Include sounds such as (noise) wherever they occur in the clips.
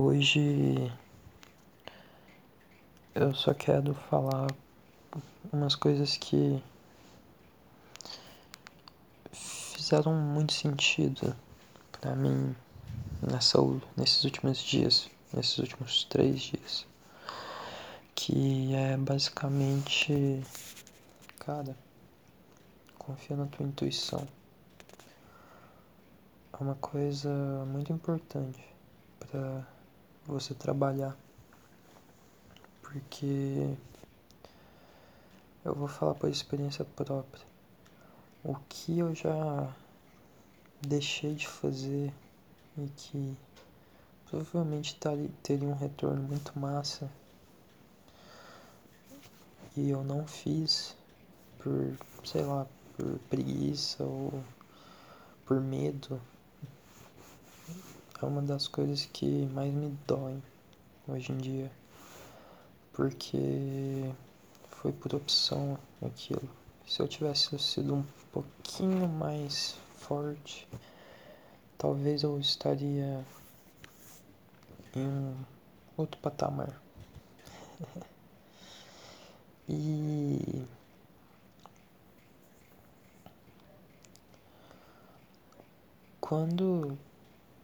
Hoje eu só quero falar umas coisas que fizeram muito sentido para mim nessa, nesses últimos dias, nesses últimos três dias. Que é basicamente, cara, confia na tua intuição. É uma coisa muito importante para você trabalhar. Porque eu vou falar por experiência própria. O que eu já deixei de fazer e que provavelmente teria um retorno muito massa e eu não fiz por, sei lá, por preguiça ou por medo é uma das coisas que mais me doem hoje em dia. Porque foi por opção aquilo. Se eu tivesse sido um pouquinho mais forte, talvez eu estaria em um outro patamar. (laughs) e quando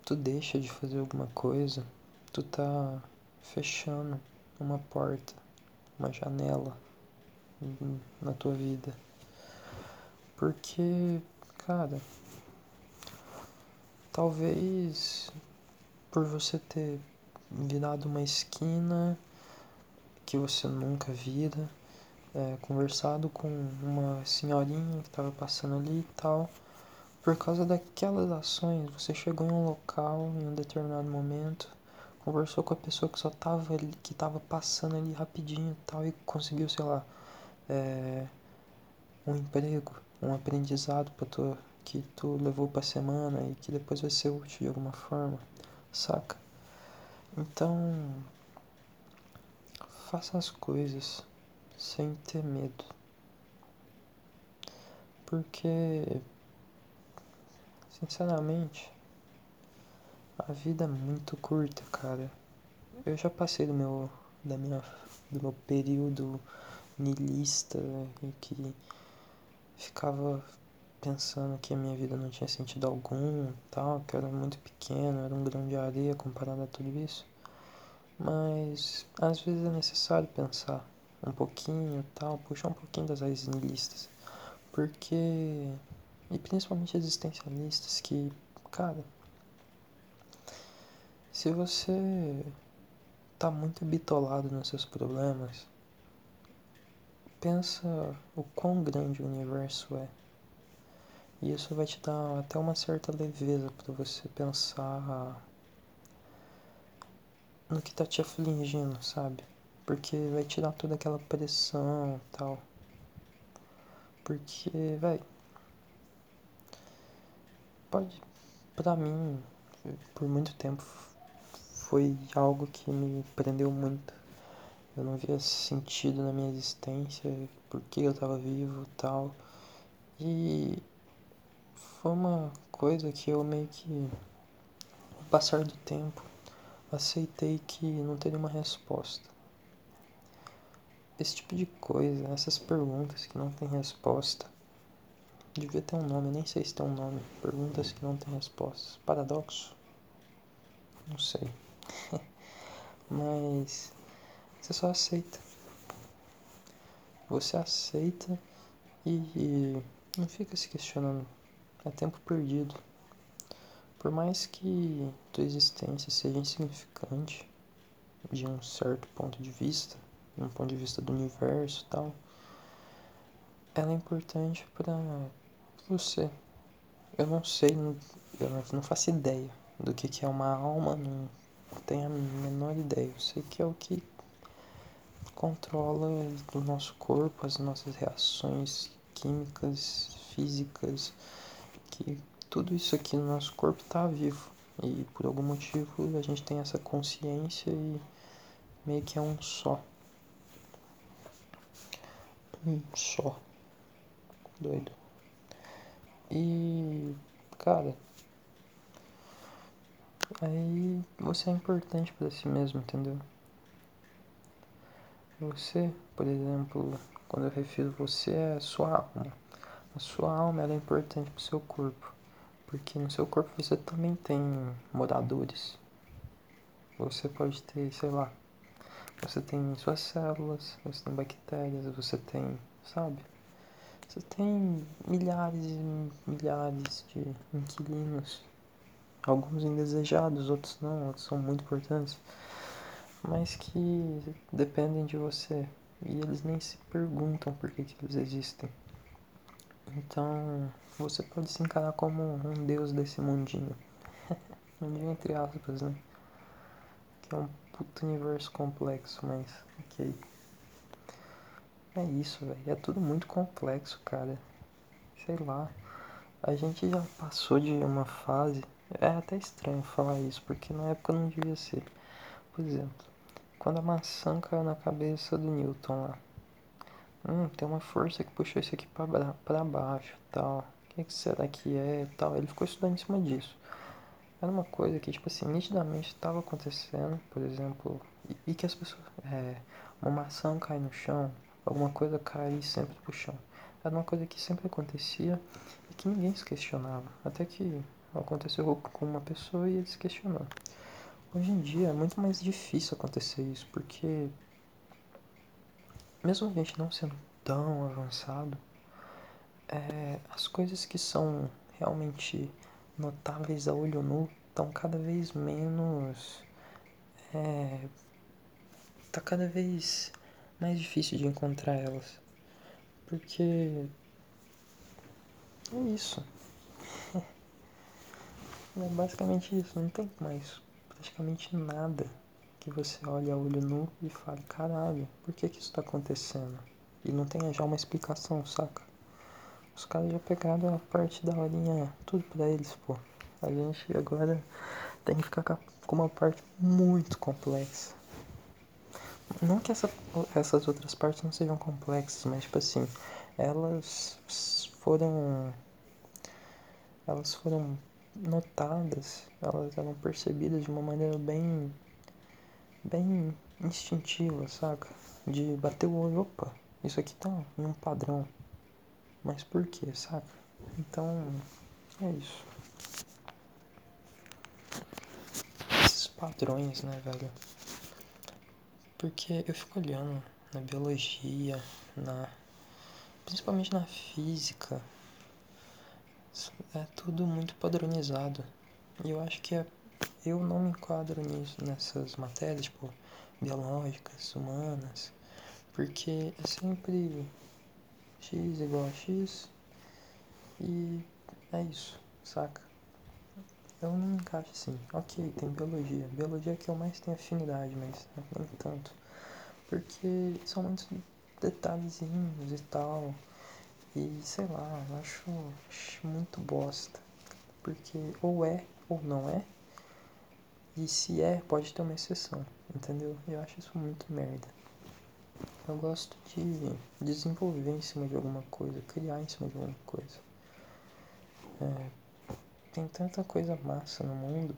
tu deixa de fazer alguma coisa, tu tá fechando uma porta, uma janela na tua vida. Porque, cara, talvez por você ter virado uma esquina que você nunca vira, é, conversado com uma senhorinha que estava passando ali e tal por causa daquelas ações, você chegou em um local em um determinado momento, conversou com a pessoa que só tava ali, que tava passando ali rapidinho e tal, e conseguiu, sei lá, é, um emprego, um aprendizado para tu, que tu levou pra semana e que depois vai ser útil de alguma forma, saca? Então, faça as coisas sem ter medo. Porque Sinceramente, a vida é muito curta, cara. Eu já passei do meu, da minha, do meu período nilista em que ficava pensando que a minha vida não tinha sentido algum, tal, que eu era muito pequeno, era um grão de areia comparado a tudo isso. Mas às vezes é necessário pensar um pouquinho, tal, puxar um pouquinho das raízes nihilistas, porque e principalmente existencialistas que, cara, se você tá muito bitolado nos seus problemas, pensa o quão grande o universo é. E isso vai te dar até uma certa leveza para você pensar no que tá te afligindo, sabe? Porque vai tirar toda aquela pressão e tal. Porque, velho, pode, para mim, por muito tempo foi algo que me prendeu muito. Eu não via sentido na minha existência, por que eu estava vivo tal. E foi uma coisa que eu meio que, ao passar do tempo, aceitei que não teria uma resposta. Esse tipo de coisa, essas perguntas que não tem resposta, Devia ter um nome, nem sei se tem um nome. Perguntas que não tem respostas. Paradoxo? Não sei. (laughs) Mas você só aceita. Você aceita e não fica se questionando. É tempo perdido. Por mais que tua existência seja insignificante de um certo ponto de vista, de um ponto de vista do universo e tal, ela é importante para você. Eu não sei, eu não faço ideia do que, que é uma alma, não tenho a menor ideia. Eu sei que é o que controla o nosso corpo, as nossas reações químicas, físicas, que tudo isso aqui no nosso corpo está vivo. E por algum motivo a gente tem essa consciência e meio que é um só. Um só. Doido. E, cara, aí você é importante para si mesmo, entendeu? Você, por exemplo, quando eu refiro você, é a sua alma. A sua alma é importante para o seu corpo, porque no seu corpo você também tem moradores. Você pode ter, sei lá, você tem suas células, você tem bactérias, você tem, sabe? Você tem milhares e milhares de inquilinos. Alguns indesejados, outros não, outros são muito importantes. Mas que dependem de você. E eles nem se perguntam por que, que eles existem. Então, você pode se encarar como um deus desse mundinho. (laughs) mundinho entre aspas, né? Que é um puto universo complexo, mas ok. É isso, velho. É tudo muito complexo, cara. Sei lá. A gente já passou de uma fase. É até estranho falar isso, porque na época não devia ser. Por exemplo, quando a maçã caiu na cabeça do Newton lá. Hum, tem uma força que puxou isso aqui pra baixo tal. O que, que será que é tal? Ele ficou estudando em cima disso era uma coisa que, tipo assim, nitidamente estava acontecendo, por exemplo, e, e, que as pessoas. É, uma maçã cai no chão, alguma coisa cai sempre pro chão. Era uma coisa que sempre acontecia e que ninguém se questionava. Até que aconteceu com uma pessoa e ele se questionou. Hoje em dia é muito mais difícil acontecer isso, porque mesmo a gente não sendo tão avançado, é, as coisas que são realmente notáveis a olho nu estão cada vez menos. É, tá cada vez mais difícil de encontrar elas. Porque. É isso. (laughs) É basicamente isso. Não tem mais praticamente nada que você olhe a olho nu e fale: caralho, por que, que isso tá acontecendo? E não tenha já uma explicação, saca? Os caras já pegaram a parte da horinha, tudo pra eles, pô. A gente agora tem que ficar com uma parte muito complexa. Não que essa, essas outras partes não sejam complexas, mas tipo assim, elas foram. Elas foram notadas, elas eram percebidas de uma maneira bem. bem instintiva, saca? De bater o olho, opa, isso aqui tá em um padrão. Mas por quê, saca? Então, é isso. Esses padrões, né, velho? Porque eu fico olhando na biologia, na principalmente na física. É tudo muito padronizado. E eu acho que é, eu não me enquadro nisso, nessas matérias, tipo, biológicas, humanas, porque é sempre x igual a x e é isso, saca? Eu não me encaixo assim. Ok, tem biologia. Biologia é que eu mais tenho afinidade, mas nem tanto. Porque são muitos detalhezinhos e tal. E sei lá, eu acho, acho muito bosta. Porque ou é ou não é. E se é, pode ter uma exceção, entendeu? Eu acho isso muito merda. Eu gosto de desenvolver em cima de alguma coisa, criar em cima de alguma coisa. É, tem tanta coisa massa no mundo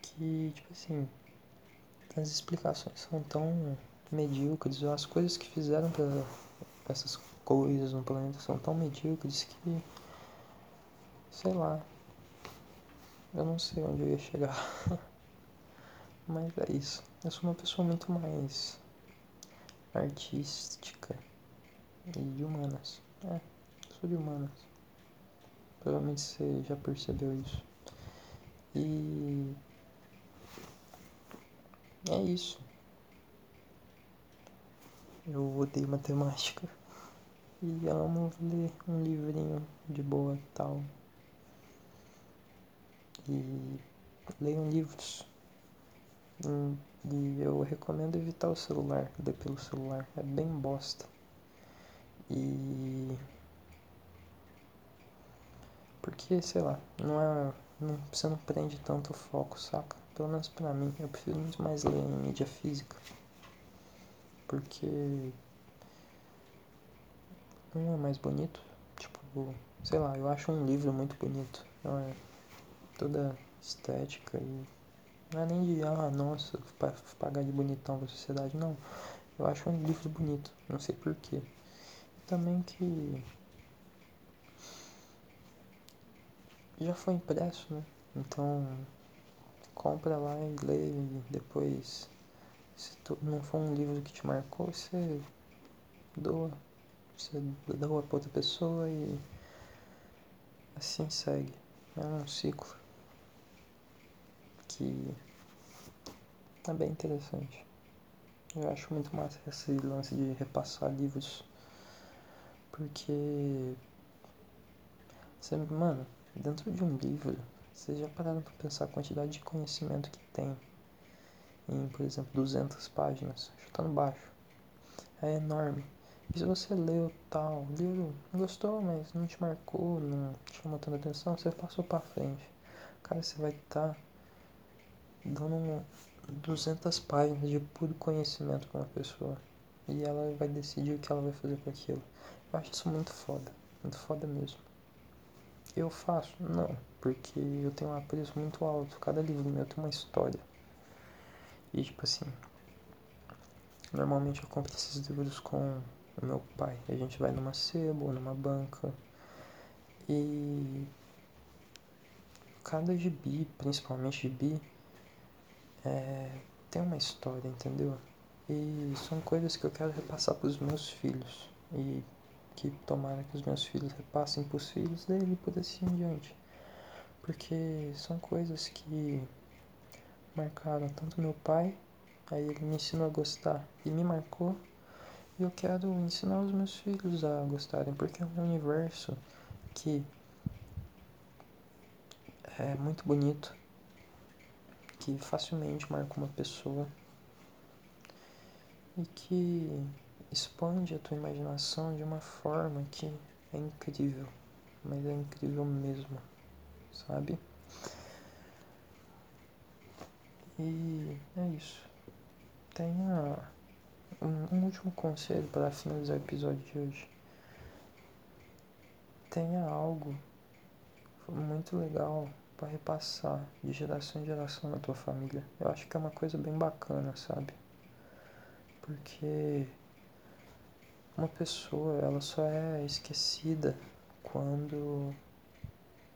que, tipo assim, as explicações são tão medíocres, as coisas que fizeram para essas coisas no planeta são tão medíocres que, sei lá, eu não sei onde eu ia chegar. (laughs) Mas é isso. Eu sou uma pessoa muito mais artística e de humanas. É, sou de humanas. Provavelmente você já percebeu isso. E é isso. Eu odeio matemática. E amo ler um livrinho de boa tal. E leiam livros. E eu recomendo evitar o celular, ler pelo celular. É bem bosta. E. Porque, sei lá, não é. Não, você não prende tanto foco, saca? Pelo menos pra mim. Eu prefiro muito mais ler em mídia física. Porque. Um é mais bonito. Tipo, sei lá, eu acho um livro muito bonito. Não é toda estética e Não é nem de, ah, nossa, pagar de bonitão pra sociedade, não. Eu acho um livro bonito, não sei porquê. Também que já foi impresso, né? Então compra lá e lê e depois se tu não for um livro que te marcou, você doa. Você doa pra outra pessoa e assim segue. É um ciclo que é bem interessante. Eu acho muito massa esse lance de repassar livros. Porque. Você, mano, dentro de um livro, vocês já pararam pra pensar a quantidade de conhecimento que tem em, por exemplo, 200 páginas, chutando baixo. É enorme. E se você leu tal, livro, gostou, mas não te marcou, não te chamou tanta atenção, você passou pra frente. Cara, você vai estar tá dando 200 páginas de puro conhecimento pra uma pessoa. E ela vai decidir o que ela vai fazer com aquilo. Eu acho isso muito foda. Muito foda mesmo. Eu faço? Não, porque eu tenho um apreço muito alto. Cada livro meu tem uma história. E tipo assim, normalmente eu compro esses livros com o meu pai. A gente vai numa sebo numa banca. E cada gibi, principalmente gibi, é, tem uma história, entendeu? E são coisas que eu quero repassar para os meus filhos. E que tomara que os meus filhos repassem para os filhos dele e por assim em diante. Porque são coisas que marcaram tanto meu pai, aí ele me ensinou a gostar e me marcou, e eu quero ensinar os meus filhos a gostarem, porque é um universo que é muito bonito, que facilmente marca uma pessoa e que expande a tua imaginação de uma forma que é incrível, mas é incrível mesmo, sabe? E é isso. Tenha um, um último conselho para finalizar o episódio de hoje. Tenha algo muito legal para repassar de geração em geração na tua família. Eu acho que é uma coisa bem bacana, sabe? Porque uma pessoa, ela só é esquecida quando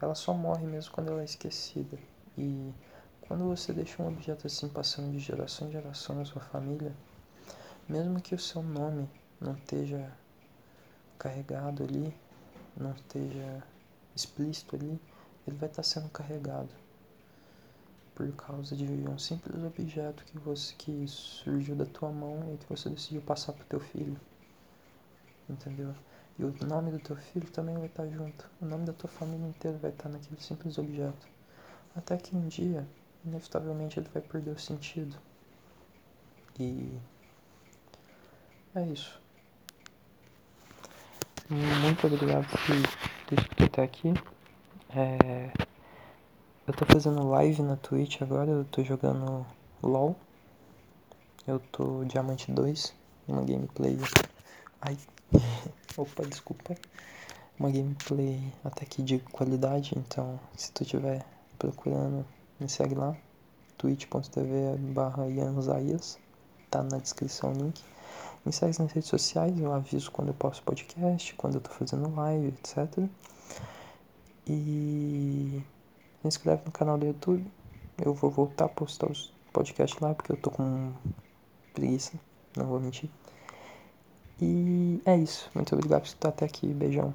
ela só morre mesmo quando ela é esquecida. E quando você deixa um objeto assim passando de geração em geração na sua família, mesmo que o seu nome não esteja carregado ali, não esteja explícito ali, ele vai estar sendo carregado por causa de um simples objeto que você que surgiu da tua mão e que você decidiu passar para o teu filho. Entendeu? E o nome do teu filho também vai estar junto. O nome da tua família inteira vai estar naquele simples objeto. Até que um dia inevitavelmente ele vai perder o sentido. E é isso. Muito obrigado por ter até aqui. É... Eu tô fazendo live na Twitch agora, eu tô jogando LOL. Eu tô Diamante 2, uma gameplay. Ai. (laughs) Opa, desculpa. Uma gameplay até que de qualidade, então se tu estiver procurando me segue lá, twitch.tv barra Ianzaias, tá na descrição o link. Me segue nas redes sociais, eu aviso quando eu posto podcast, quando eu tô fazendo live, etc. E se inscreve no canal do YouTube. Eu vou voltar a postar os podcasts lá porque eu tô com preguiça, não vou mentir. E é isso. Muito obrigado por estar até aqui. Beijão.